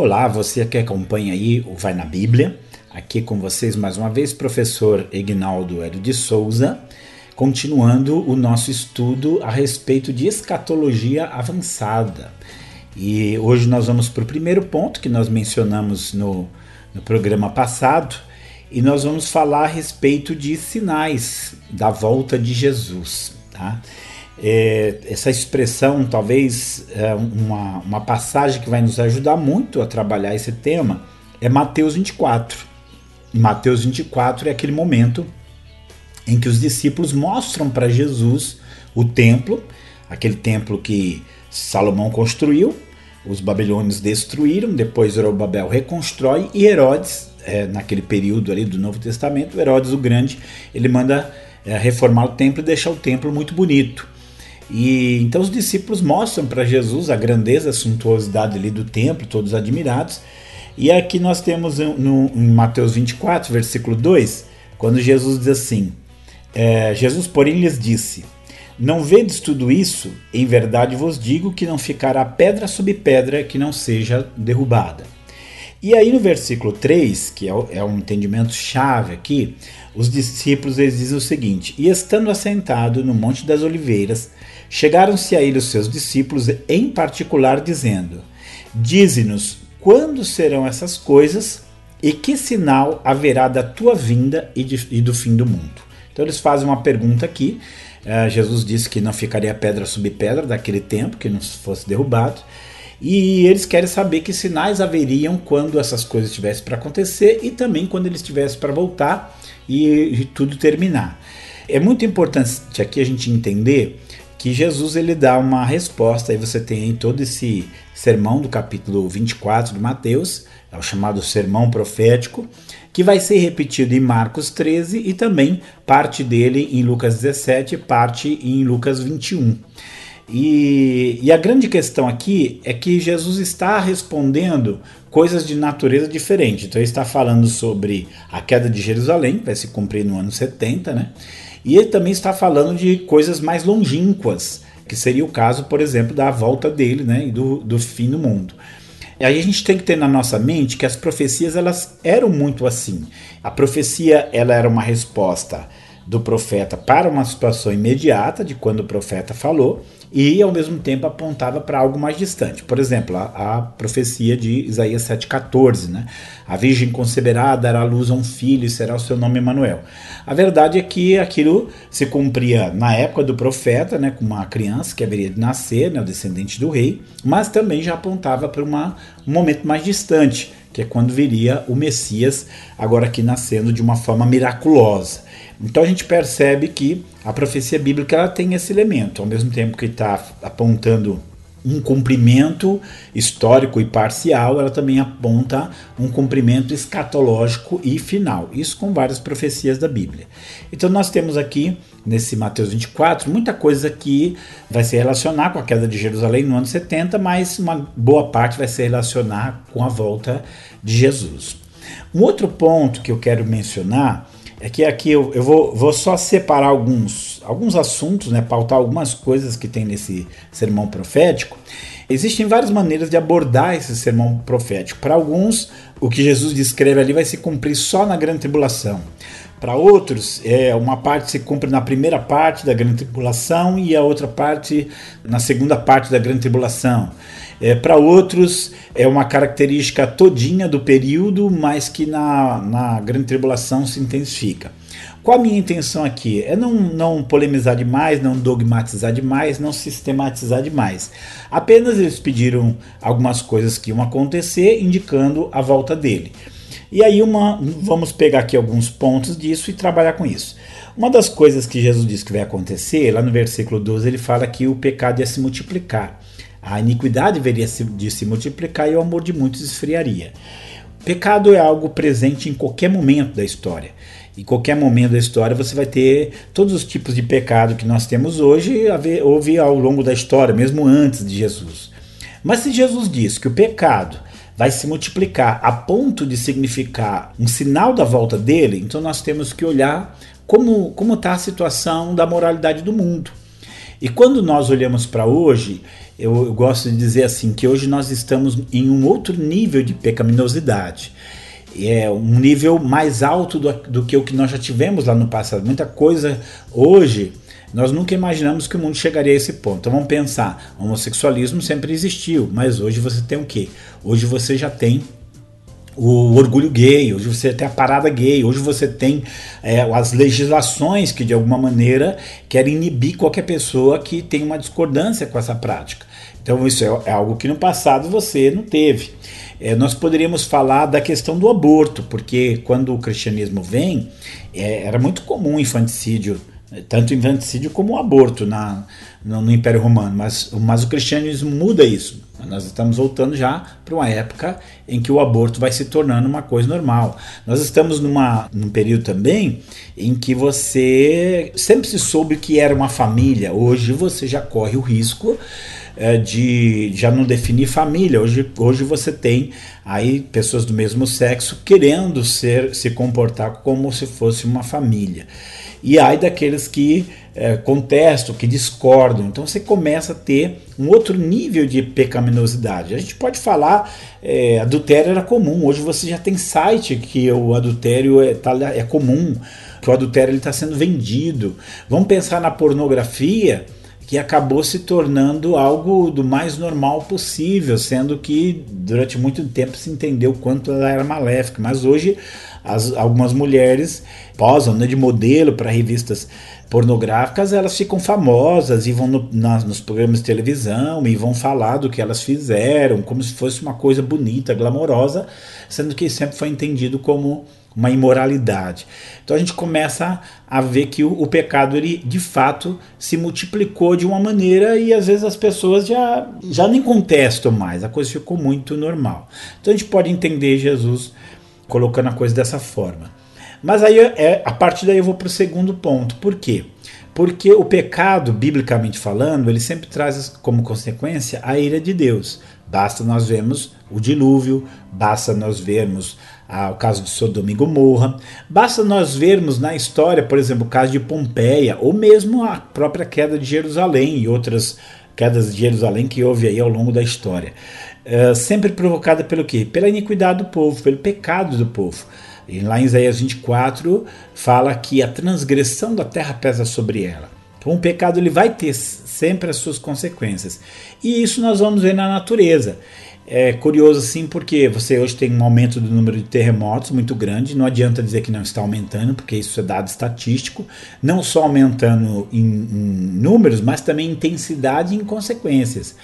Olá, você que acompanha aí o Vai na Bíblia. Aqui com vocês mais uma vez, professor Ignaldo Hélio de Souza, continuando o nosso estudo a respeito de escatologia avançada. E hoje nós vamos para o primeiro ponto que nós mencionamos no, no programa passado, e nós vamos falar a respeito de sinais da volta de Jesus. Tá? É, essa expressão, talvez é uma, uma passagem que vai nos ajudar muito a trabalhar esse tema, é Mateus 24. Mateus 24 é aquele momento em que os discípulos mostram para Jesus o templo, aquele templo que Salomão construiu, os babilônios destruíram, depois Zorobabel reconstrói e Herodes, é, naquele período ali do Novo Testamento, Herodes o Grande, ele manda é, reformar o templo e deixar o templo muito bonito. E então os discípulos mostram para Jesus a grandeza, a suntuosidade ali do templo, todos admirados. E aqui nós temos no, em Mateus 24, versículo 2, quando Jesus diz assim: é, Jesus, porém, lhes disse: Não vedes tudo isso? Em verdade vos digo que não ficará pedra sobre pedra que não seja derrubada. E aí no versículo 3, que é, é um entendimento chave aqui, os discípulos eles dizem o seguinte: E estando assentado no Monte das Oliveiras, chegaram-se a ele os seus discípulos, em particular, dizendo: Dize-nos quando serão essas coisas e que sinal haverá da tua vinda e, de, e do fim do mundo. Então eles fazem uma pergunta aqui. Uh, Jesus disse que não ficaria pedra sobre pedra daquele tempo, que não fosse derrubado. E eles querem saber que sinais haveriam quando essas coisas estivessem para acontecer e também quando eles estivessem para voltar e, e tudo terminar. É muito importante aqui a gente entender que Jesus ele dá uma resposta. Aí você tem todo esse sermão do capítulo 24 de Mateus, é o chamado sermão profético, que vai ser repetido em Marcos 13 e também parte dele em Lucas 17, parte em Lucas 21. E, e, a grande questão aqui é que Jesus está respondendo coisas de natureza diferente. Então, ele está falando sobre a queda de Jerusalém, que vai se cumprir no ano 70, né? E ele também está falando de coisas mais longínquas, que seria o caso, por exemplo, da volta dele né, e do, do fim do mundo. E aí a gente tem que ter na nossa mente que as profecias elas eram muito assim. A profecia ela era uma resposta do profeta para uma situação imediata de quando o profeta falou e ao mesmo tempo apontava para algo mais distante. Por exemplo, a, a profecia de Isaías 7,14, né? A virgem conceberá, dará luz a um filho e será o seu nome Emanuel. A verdade é que aquilo se cumpria na época do profeta, né, com uma criança que haveria de nascer, né, o descendente do rei, mas também já apontava para um momento mais distante, que é quando viria o Messias, agora aqui nascendo de uma forma miraculosa. Então a gente percebe que a profecia bíblica ela tem esse elemento, ao mesmo tempo que está apontando um cumprimento histórico e parcial, ela também aponta um cumprimento escatológico e final. Isso com várias profecias da Bíblia. Então nós temos aqui nesse Mateus 24 muita coisa que vai se relacionar com a queda de Jerusalém no ano 70, mas uma boa parte vai se relacionar com a volta de Jesus. Um outro ponto que eu quero mencionar é que aqui eu, eu vou, vou, só separar alguns, alguns assuntos, né, pautar algumas coisas que tem nesse sermão profético. Existem várias maneiras de abordar esse sermão profético. Para alguns, o que Jesus descreve ali vai se cumprir só na grande tribulação. Para outros, é uma parte se cumpre na primeira parte da grande tribulação e a outra parte na segunda parte da grande tribulação. É, Para outros, é uma característica todinha do período, mas que na, na grande tribulação se intensifica. Qual a minha intenção aqui? É não, não polemizar demais, não dogmatizar demais, não sistematizar demais. Apenas eles pediram algumas coisas que iam acontecer, indicando a volta dele. E aí uma, vamos pegar aqui alguns pontos disso e trabalhar com isso. Uma das coisas que Jesus disse que vai acontecer, lá no versículo 12, ele fala que o pecado ia se multiplicar. A iniquidade veria de se multiplicar e o amor de muitos esfriaria. Pecado é algo presente em qualquer momento da história. Em qualquer momento da história você vai ter todos os tipos de pecado que nós temos hoje, houve ao longo da história, mesmo antes de Jesus. Mas se Jesus diz que o pecado vai se multiplicar a ponto de significar um sinal da volta dele, então nós temos que olhar como está a situação da moralidade do mundo. E quando nós olhamos para hoje, eu, eu, gosto de dizer assim que hoje nós estamos em um outro nível de pecaminosidade. É um nível mais alto do, do que o que nós já tivemos lá no passado. Muita coisa hoje nós nunca imaginamos que o mundo chegaria a esse ponto. Então vamos pensar: homossexualismo sempre existiu, mas hoje você tem o quê? Hoje você já tem o orgulho gay, hoje você tem a parada gay, hoje você tem é, as legislações que de alguma maneira querem inibir qualquer pessoa que tem uma discordância com essa prática. Então isso é, é algo que no passado você não teve. É, nós poderíamos falar da questão do aborto, porque quando o cristianismo vem, é, era muito comum infanticídio tanto o infanticídio como o aborto na, no, no, Império Romano, mas, mas o cristianismo muda isso. Nós estamos voltando já para uma época em que o aborto vai se tornando uma coisa normal. Nós estamos numa, num período também em que você sempre se soube que era uma família, hoje você já corre o risco é, de já não definir família. Hoje, hoje você tem aí pessoas do mesmo sexo querendo ser se comportar como se fosse uma família e ai daqueles que é, contestam, que discordam. Então você começa a ter um outro nível de pecaminosidade. A gente pode falar, é, adultério era comum, hoje você já tem site que o adultério é, tá, é comum, que o adultério está sendo vendido. Vamos pensar na pornografia que acabou se tornando algo do mais normal possível, sendo que durante muito tempo se entendeu quanto ela era maléfica, mas hoje as, algumas mulheres posam né, de modelo para revistas pornográficas, elas ficam famosas e vão no, nos programas de televisão e vão falar do que elas fizeram, como se fosse uma coisa bonita, glamourosa, sendo que sempre foi entendido como uma imoralidade. Então a gente começa a ver que o, o, pecado ele de fato se multiplicou de uma maneira e às vezes as pessoas já, já nem contestam mais, a coisa ficou muito normal. Então a gente pode entender Jesus colocando a coisa dessa forma. Mas aí é, a partir daí eu vou para o segundo ponto. Por quê? Porque o pecado, biblicamente falando, ele sempre traz como consequência a ira de Deus. Basta nós vermos o dilúvio, basta nós vermos ah, o caso de Sodoma e Gomorra, basta nós vermos na história, por exemplo, o caso de Pompeia, ou mesmo a própria queda de Jerusalém e outras quedas de Jerusalém que houve aí ao longo da história. Uh, sempre provocada pelo quê? Pela iniquidade do povo, pelo pecado do povo. E lá em Isaías 24 fala que a transgressão da terra pesa sobre ela. Então o pecado ele vai ter sempre as suas consequências. E isso nós vamos ver na natureza. É curioso assim porque você hoje tem um aumento do número de terremotos muito grande, não adianta dizer que não está aumentando, porque isso é dado estatístico, não só aumentando em, em números, mas também em intensidade e em consequências.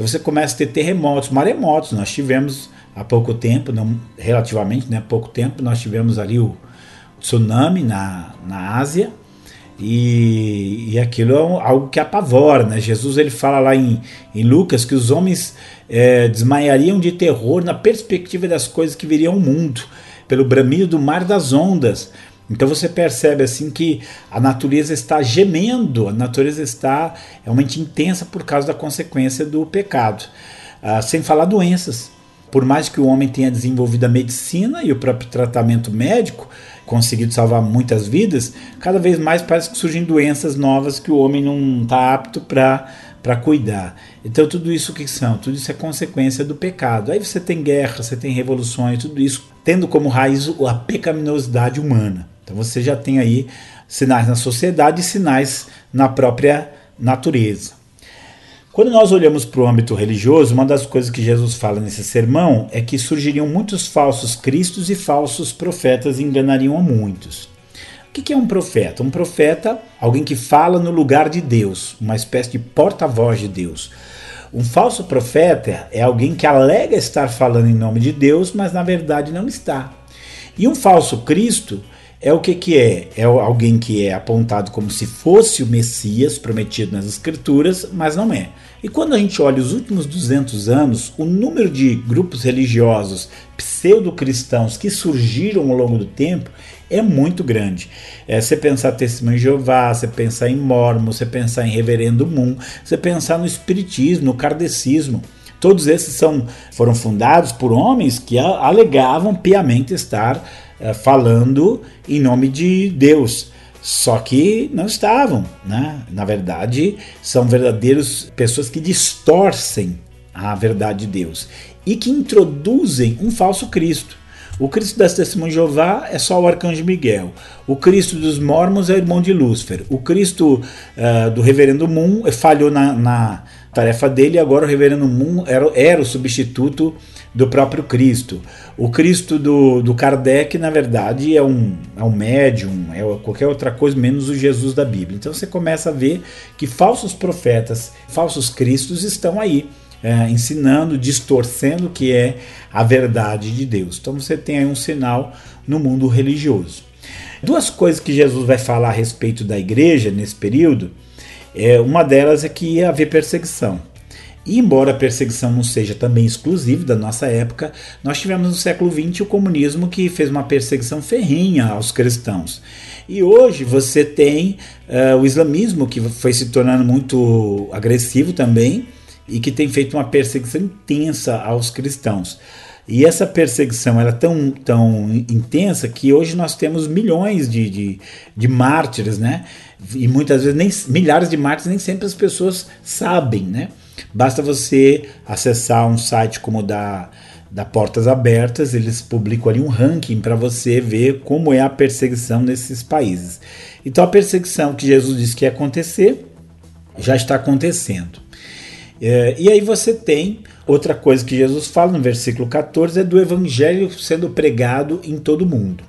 Então você começa a ter terremotos, maremotos, nós tivemos há pouco tempo, não, relativamente né, há pouco tempo, nós tivemos ali o tsunami na, na Ásia, e, e aquilo é algo que apavora, né? Jesus ele fala lá em, em Lucas que os homens é, desmaiariam de terror na perspectiva das coisas que viriam ao mundo, pelo bramido do mar das ondas. Então você percebe assim que a natureza está gemendo, a natureza está realmente intensa por causa da consequência do pecado. Ah, sem falar doenças. Por mais que o homem tenha desenvolvido a medicina e o próprio tratamento médico, conseguido salvar muitas vidas, cada vez mais parece que surgem doenças novas que o homem não está apto para cuidar. Então, tudo isso que são? Tudo isso é consequência do pecado. Aí você tem guerra, você tem revoluções, tudo isso tendo como raiz a pecaminosidade humana. Então, você já tem aí sinais na sociedade e sinais na própria natureza. Quando nós olhamos para o âmbito religioso, uma das coisas que Jesus fala nesse sermão é que surgiriam muitos falsos cristos e falsos profetas e enganariam a muitos. O que é um profeta? Um profeta, alguém que fala no lugar de Deus, uma espécie de porta-voz de Deus. Um falso profeta é alguém que alega estar falando em nome de Deus, mas na verdade não está. E um falso Cristo é o que, que é? É alguém que é apontado como se fosse o Messias prometido nas Escrituras, mas não é. E quando a gente olha os últimos 200 anos, o número de grupos religiosos pseudo-cristãos que surgiram ao longo do tempo é muito grande. É, você pensar Testemunho de Jeová, você pensar em Mormon, você pensar em Reverendo Moon, você pensar no Espiritismo, no Kardecismo. Todos esses são, foram fundados por homens que alegavam piamente estar falando em nome de Deus. Só que não estavam, né? Na verdade, são verdadeiros pessoas que distorcem a verdade de Deus e que introduzem um falso Cristo. O Cristo das Testemunhas de Jeová é só o arcanjo Miguel. O Cristo dos Mormons é o irmão de Lúcifer. O Cristo uh, do Reverendo Moon falhou na, na, tarefa dele agora o Reverendo Moon era, era o substituto do próprio Cristo. O Cristo do, do Kardec, na verdade, é um, é um médium, é qualquer outra coisa menos o Jesus da Bíblia. Então você começa a ver que falsos profetas, falsos cristos estão aí é, ensinando, distorcendo o que é a verdade de Deus. Então você tem aí um sinal no mundo religioso. Duas coisas que Jesus vai falar a respeito da igreja nesse período, é, uma delas é que ia haver perseguição. E embora a perseguição não seja também exclusiva da nossa época, nós tivemos no século XX o comunismo que fez uma perseguição ferrinha aos cristãos. E hoje você tem uh, o islamismo que foi se tornando muito agressivo também, e que tem feito uma perseguição intensa aos cristãos. E essa perseguição era é tão, tão intensa que hoje nós temos milhões de, de, de mártires, né? E muitas vezes nem milhares de mártires nem sempre as pessoas sabem, né? Basta você acessar um site como o da, da Portas Abertas, eles publicam ali um ranking para você ver como é a perseguição nesses países. Então a perseguição que Jesus disse que ia acontecer já está acontecendo. É, e aí você tem outra coisa que Jesus fala no versículo 14 é do evangelho sendo pregado em todo mundo.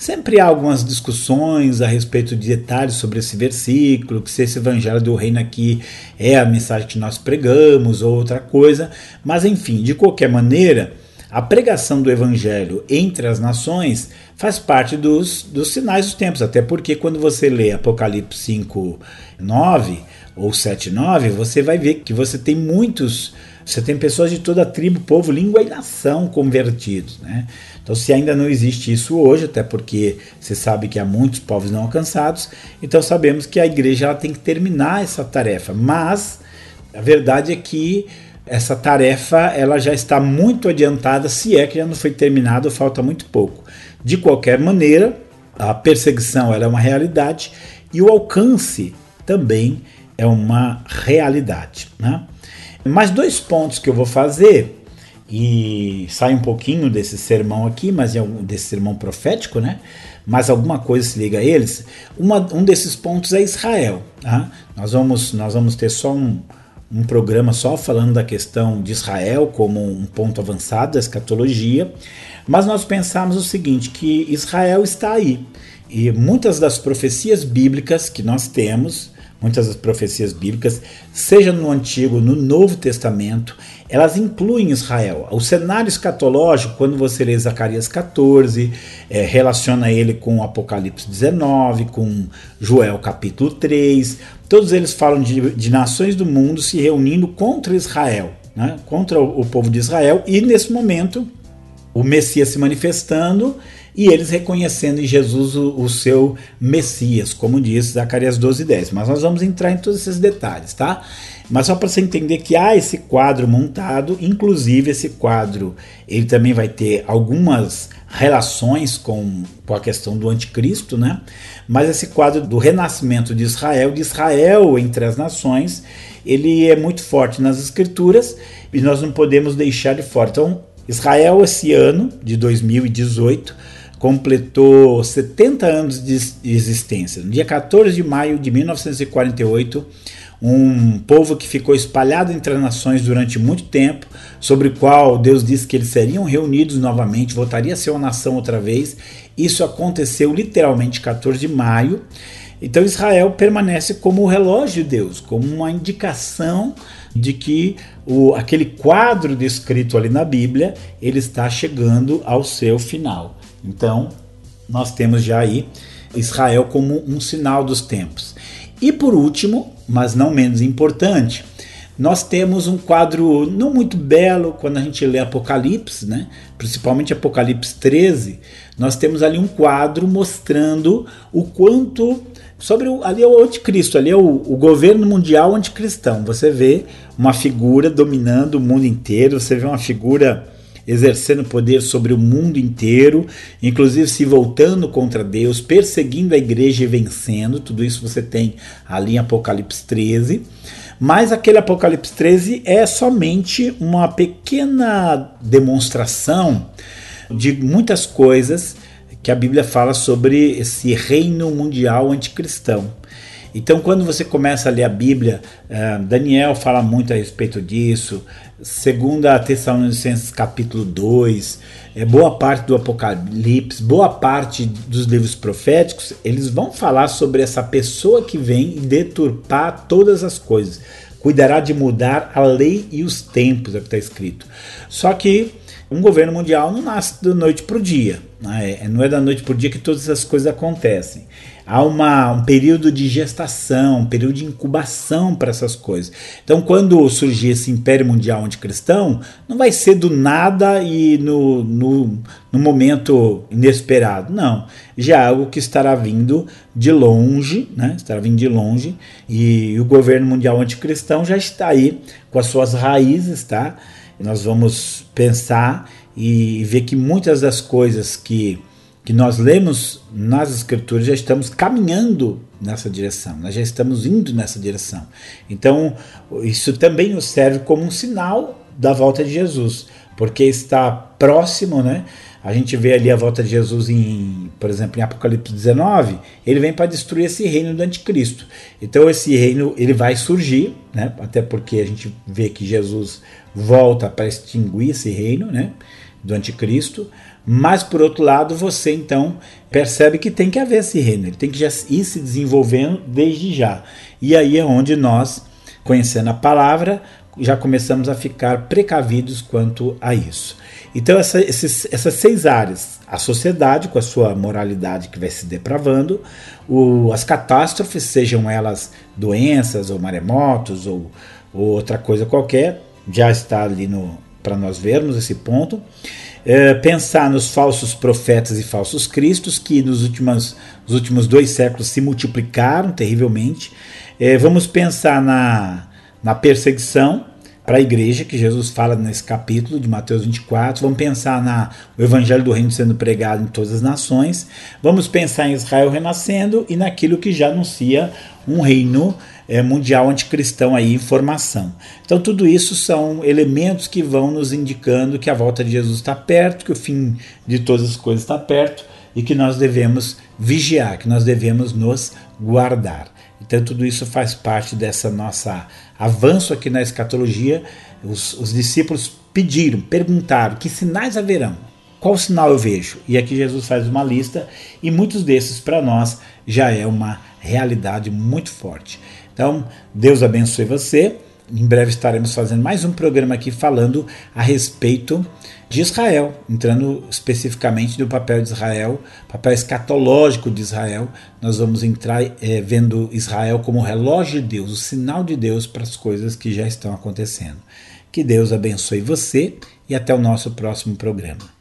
Sempre há algumas discussões a respeito de detalhes sobre esse versículo, que se esse evangelho do reino aqui é a mensagem que nós pregamos ou outra coisa, mas enfim, de qualquer maneira, a pregação do evangelho entre as nações faz parte dos, dos sinais dos tempos, até porque quando você lê Apocalipse 5, 9, ou 7.9, você vai ver que você tem muitos, você tem pessoas de toda tribo, povo, língua e nação convertidos, né? Então, se ainda não existe isso hoje, até porque você sabe que há muitos povos não alcançados, então sabemos que a igreja ela tem que terminar essa tarefa. Mas a verdade é que essa tarefa ela já está muito adiantada, se é que já não foi terminada, falta muito pouco. De qualquer maneira, a perseguição é uma realidade e o alcance também é uma realidade. Né? Mais dois pontos que eu vou fazer, e sai um pouquinho desse sermão aqui, mas desse sermão profético, né? Mas alguma coisa se liga a eles. Uma, um desses pontos é Israel. Tá? Nós, vamos, nós vamos ter só um, um programa só falando da questão de Israel como um ponto avançado da escatologia, mas nós pensamos o seguinte, que Israel está aí. E muitas das profecias bíblicas que nós temos, muitas das profecias bíblicas, seja no Antigo, no Novo Testamento, elas incluem Israel. O cenário escatológico, quando você lê Zacarias 14, é, relaciona ele com Apocalipse 19, com Joel capítulo 3, todos eles falam de, de nações do mundo se reunindo contra Israel, né, contra o, o povo de Israel, e nesse momento o Messias se manifestando e eles reconhecendo em Jesus o, o, seu Messias, como diz Zacarias 12, 10. Mas nós vamos entrar em todos esses detalhes, tá? Mas só para você entender que há esse quadro montado, inclusive esse quadro ele também vai ter algumas relações com, com a questão do anticristo, né? Mas esse quadro do renascimento de Israel, de Israel entre as nações, ele é muito forte nas escrituras e nós não podemos deixar de fora. Então, Israel esse ano de 2018 completou 70 anos de existência. No dia 14 de maio de 1948, um povo que ficou espalhado entre as nações durante muito tempo, sobre o qual Deus disse que eles seriam reunidos novamente, voltaria a ser uma nação outra vez. Isso aconteceu literalmente 14 de maio. Então Israel permanece como o relógio de Deus, como uma indicação de que o, aquele quadro descrito ali na Bíblia ele está chegando ao seu final. Então, nós temos já aí Israel como um sinal dos tempos. E por último, mas não menos importante, nós temos um quadro não muito belo quando a gente lê Apocalipse, né? principalmente Apocalipse 13, nós temos ali um quadro mostrando o quanto sobre o, ali é o anticristo, ali é o, o governo mundial anticristão. Você vê uma figura dominando o mundo inteiro, você vê uma figura exercendo poder sobre o mundo inteiro, inclusive se voltando contra Deus, perseguindo a igreja e vencendo. Tudo isso você tem ali em Apocalipse 13. Mas aquele Apocalipse 13 é somente uma pequena demonstração de muitas coisas que a Bíblia fala sobre esse reino mundial anticristão. Então, quando você começa a ler a Bíblia, eh, Daniel fala muito a respeito disso, segunda Tessalonicenses capítulo 2, é, boa parte do Apocalipse, boa parte dos livros proféticos, eles vão falar sobre essa pessoa que vem deturpar todas as coisas. Cuidará de mudar a lei e os tempos, é o que está escrito. Só que um governo mundial não nasce da noite para o dia. Né? É, não é da noite para o dia que todas essas coisas acontecem. Há uma, um período de gestação, um período de incubação para essas coisas. Então, quando surgir esse império mundial anticristão, não vai ser do nada e no, no, no momento inesperado. Não. Já é algo que estará vindo de longe, né? estará vindo de longe, e o governo mundial anticristão já está aí com as suas raízes, tá? nós vamos pensar e ver que muitas das coisas que, que nós lemos nas Escrituras já estamos caminhando nessa direção, nós já estamos indo nessa direção. Então, isso também nos serve como um sinal da volta de Jesus, porque está próximo, né? A gente vê ali a volta de Jesus em, por exemplo, em Apocalipse 19, ele vem para destruir esse reino do anticristo. Então esse reino ele vai surgir, né? Até porque a gente vê que Jesus volta para extinguir esse reino, né? Do anticristo. Mas por outro lado, você então percebe que tem que haver esse reino, ele tem que já ir se desenvolvendo desde já. E aí é onde nós, conhecendo a palavra, já começamos a ficar precavidos quanto a isso. Então, essa, esses, essas seis áreas, a sociedade com a sua moralidade que vai se depravando, o, as catástrofes, sejam elas doenças ou maremotos ou, ou outra coisa qualquer, já está ali para nós vermos esse ponto. É, pensar nos falsos profetas e falsos cristos que nos últimos, nos últimos dois séculos se multiplicaram terrivelmente. É, vamos pensar na, na perseguição para a igreja, que Jesus fala nesse capítulo de Mateus 24. Vamos pensar na, o evangelho do reino sendo pregado em todas as nações. Vamos pensar em Israel renascendo e naquilo que já anuncia um reino é, mundial anticristão aí em formação. Então, tudo isso são elementos que vão nos indicando que a volta de Jesus está perto, que o fim de todas as coisas está perto e que nós devemos vigiar, que nós devemos nos guardar. Então, tudo isso faz parte dessa nossa avanço aqui na escatologia, os, os discípulos pediram, perguntaram: que sinais haverão? Qual sinal eu vejo? E aqui Jesus faz uma lista, e muitos desses para nós já é uma realidade muito forte. Então, Deus abençoe você. Em breve estaremos fazendo mais um programa aqui falando a respeito de Israel, entrando especificamente no papel de Israel, papel escatológico de Israel. Nós vamos entrar é, vendo Israel como o relógio de Deus, o sinal de Deus para as coisas que já estão acontecendo. Que Deus abençoe você e até o nosso próximo programa.